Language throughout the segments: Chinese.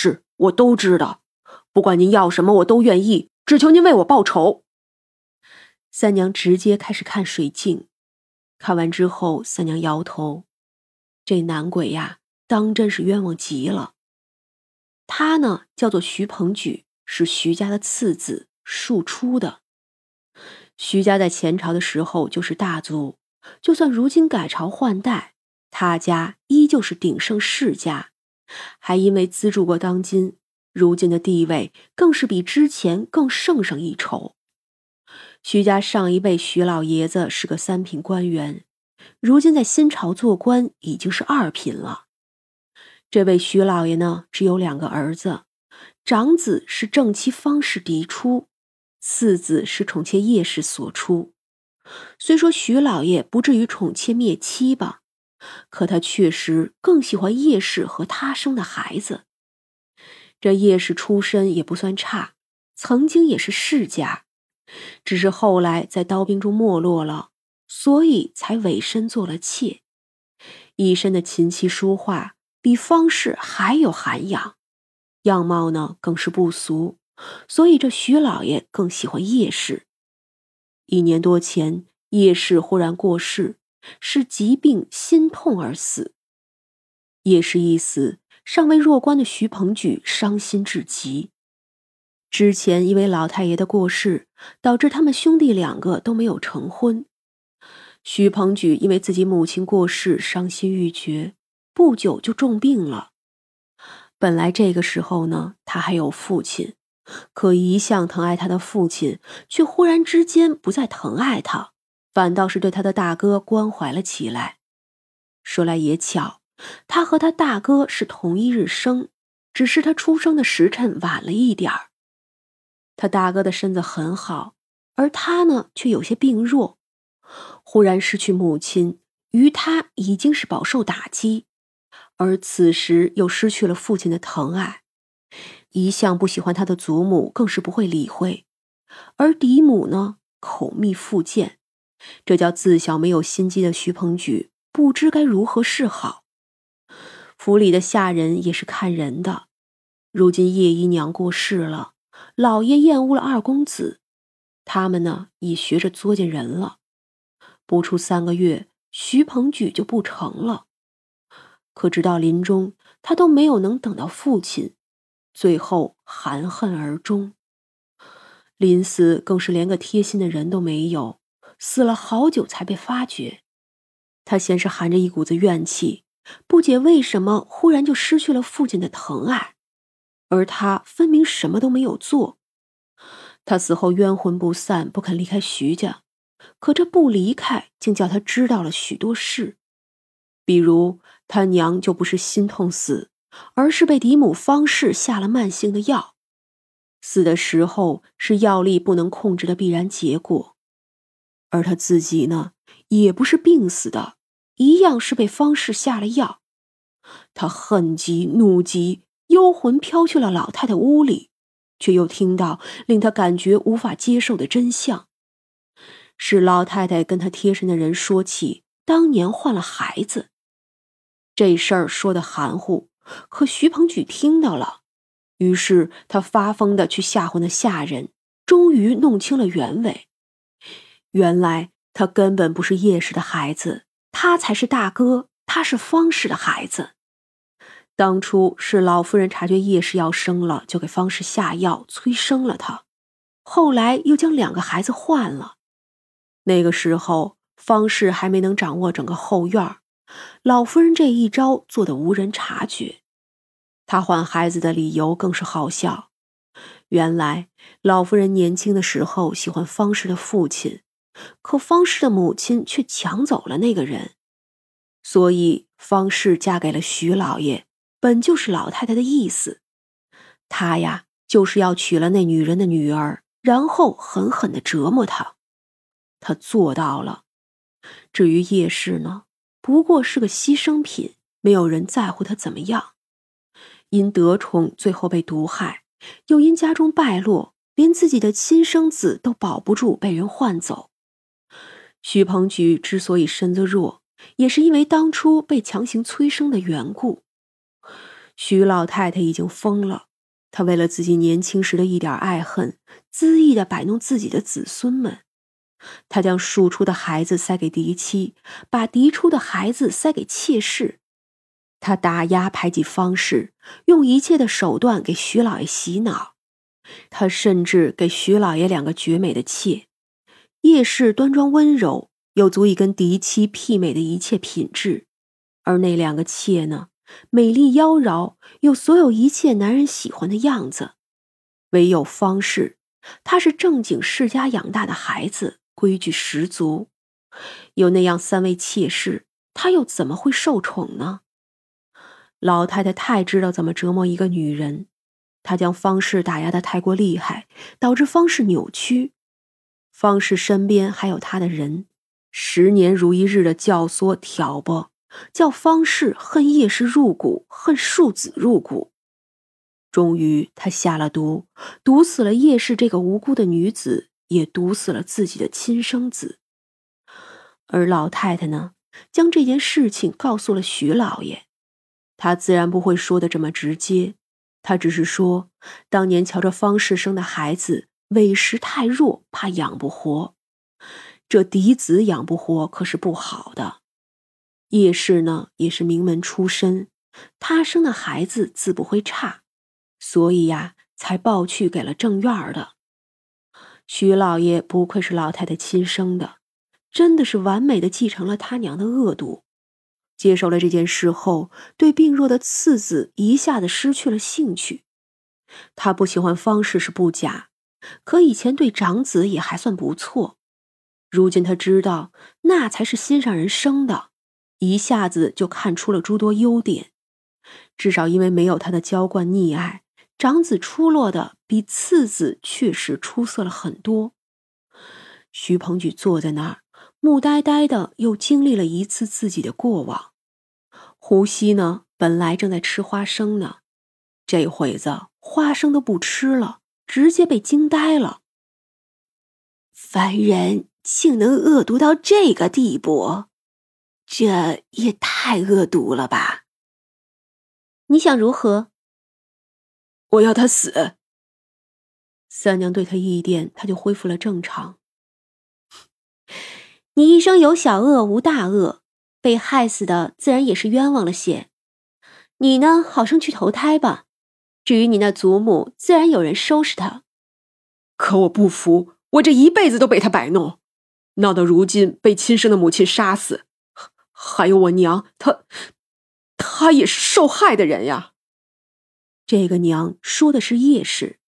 是我都知道，不管您要什么，我都愿意，只求您为我报仇。三娘直接开始看水镜，看完之后，三娘摇头：“这男鬼呀，当真是冤枉极了。他呢，叫做徐鹏举，是徐家的次子，庶出的。徐家在前朝的时候就是大族，就算如今改朝换代，他家依旧是鼎盛世家。”还因为资助过当今，如今的地位更是比之前更胜上一筹。徐家上一辈徐老爷子是个三品官员，如今在新朝做官已经是二品了。这位徐老爷呢，只有两个儿子，长子是正妻方氏嫡出，次子是宠妾叶氏所出。虽说徐老爷不至于宠妾灭妻吧。可他确实更喜欢叶氏和他生的孩子。这叶氏出身也不算差，曾经也是世家，只是后来在刀兵中没落了，所以才委身做了妾。一身的琴棋书画，比方氏还有涵养，样貌呢更是不俗，所以这徐老爷更喜欢叶氏。一年多前，叶氏忽然过世。是疾病心痛而死。叶氏一死，尚未弱冠的徐鹏举伤心至极。之前因为老太爷的过世，导致他们兄弟两个都没有成婚。徐鹏举因为自己母亲过世，伤心欲绝，不久就重病了。本来这个时候呢，他还有父亲，可一向疼爱他的父亲，却忽然之间不再疼爱他。反倒是对他的大哥关怀了起来。说来也巧，他和他大哥是同一日生，只是他出生的时辰晚了一点儿。他大哥的身子很好，而他呢却有些病弱。忽然失去母亲，于他已经是饱受打击，而此时又失去了父亲的疼爱，一向不喜欢他的祖母更是不会理会，而嫡母呢口蜜腹剑。这叫自小没有心机的徐鹏举不知该如何是好。府里的下人也是看人的，如今叶姨娘过世了，老爷厌恶了二公子，他们呢也学着作践人了。不出三个月，徐鹏举就不成了。可直到临终，他都没有能等到父亲，最后含恨而终。临死更是连个贴心的人都没有。死了好久才被发觉，他先是含着一股子怨气，不解为什么忽然就失去了父亲的疼爱，而他分明什么都没有做。他死后冤魂不散，不肯离开徐家，可这不离开，竟叫他知道了许多事，比如他娘就不是心痛死，而是被嫡母方氏下了慢性的药，死的时候是药力不能控制的必然结果。而他自己呢，也不是病死的，一样是被方氏下了药。他恨极怒极，幽魂飘去了老太太屋里，却又听到令他感觉无法接受的真相：是老太太跟他贴身的人说起当年换了孩子。这事儿说的含糊，可徐鹏举听到了，于是他发疯的去吓唬那下人，终于弄清了原委。原来他根本不是叶氏的孩子，他才是大哥，他是方氏的孩子。当初是老夫人察觉叶氏要生了，就给方氏下药催生了他，后来又将两个孩子换了。那个时候方氏还没能掌握整个后院老夫人这一招做的无人察觉。她换孩子的理由更是好笑，原来老夫人年轻的时候喜欢方氏的父亲。可方氏的母亲却抢走了那个人，所以方氏嫁给了徐老爷，本就是老太太的意思。她呀，就是要娶了那女人的女儿，然后狠狠的折磨她。她做到了。至于叶氏呢，不过是个牺牲品，没有人在乎她怎么样。因得宠，最后被毒害，又因家中败落，连自己的亲生子都保不住，被人换走。徐鹏举之所以身子弱，也是因为当初被强行催生的缘故。徐老太太已经疯了，她为了自己年轻时的一点爱恨，恣意的摆弄自己的子孙们。她将庶出的孩子塞给嫡妻，把嫡出的孩子塞给妾室。她打压排挤方氏，用一切的手段给徐老爷洗脑。她甚至给徐老爷两个绝美的妾，叶氏端庄温柔，有足以跟嫡妻媲美的一切品质，而那两个妾呢？美丽妖娆，有所有一切男人喜欢的样子，唯有方氏，她是正经世家养大的孩子，规矩十足。有那样三位妾室，她又怎么会受宠呢？老太太太知道怎么折磨一个女人，她将方氏打压的太过厉害，导致方氏扭曲。方氏身边还有他的人，十年如一日的教唆挑拨。叫方氏恨叶氏入骨，恨庶子入骨。终于，他下了毒，毒死了叶氏这个无辜的女子，也毒死了自己的亲生子。而老太太呢，将这件事情告诉了徐老爷。他自然不会说的这么直接，他只是说，当年瞧着方氏生的孩子委实太弱，怕养不活。这嫡子养不活可是不好的。叶氏呢，也是名门出身，他生的孩子自不会差，所以呀，才抱去给了正院的。徐老爷不愧是老太太亲生的，真的是完美的继承了他娘的恶毒。接受了这件事后，对病弱的次子一下子失去了兴趣。他不喜欢方氏是不假，可以前对长子也还算不错，如今他知道那才是心上人生的。一下子就看出了诸多优点，至少因为没有他的娇惯溺爱，长子出落的比次子确实出色了很多。徐鹏举坐在那儿，木呆呆的，又经历了一次自己的过往。胡西呢，本来正在吃花生呢，这会子花生都不吃了，直接被惊呆了。凡人竟能恶毒到这个地步！这也太恶毒了吧！你想如何？我要他死。三娘对他一点，他就恢复了正常。你一生有小恶无大恶，被害死的自然也是冤枉了些。你呢，好生去投胎吧。至于你那祖母，自然有人收拾他。可我不服，我这一辈子都被他摆弄，闹到如今被亲生的母亲杀死。还有我娘，她，她也是受害的人呀。这个娘说的是叶氏，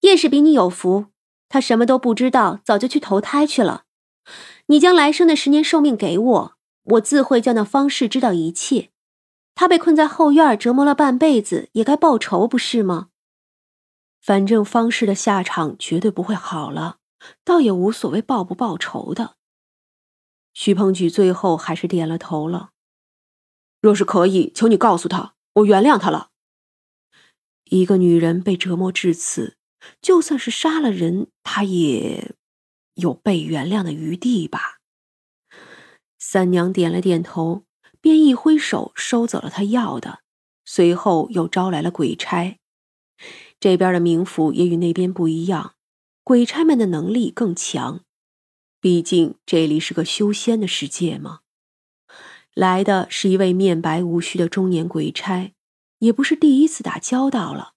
叶氏比你有福，她什么都不知道，早就去投胎去了。你将来生的十年寿命给我，我自会叫那方氏知道一切。他被困在后院折磨了半辈子，也该报仇，不是吗？反正方氏的下场绝对不会好了，倒也无所谓报不报仇的。徐鹏举最后还是点了头了。若是可以，求你告诉他，我原谅他了。一个女人被折磨至此，就算是杀了人，她也有被原谅的余地吧。三娘点了点头，便一挥手收走了他要的，随后又招来了鬼差。这边的冥府也与那边不一样，鬼差们的能力更强。毕竟这里是个修仙的世界嘛，来的是一位面白无须的中年鬼差，也不是第一次打交道了。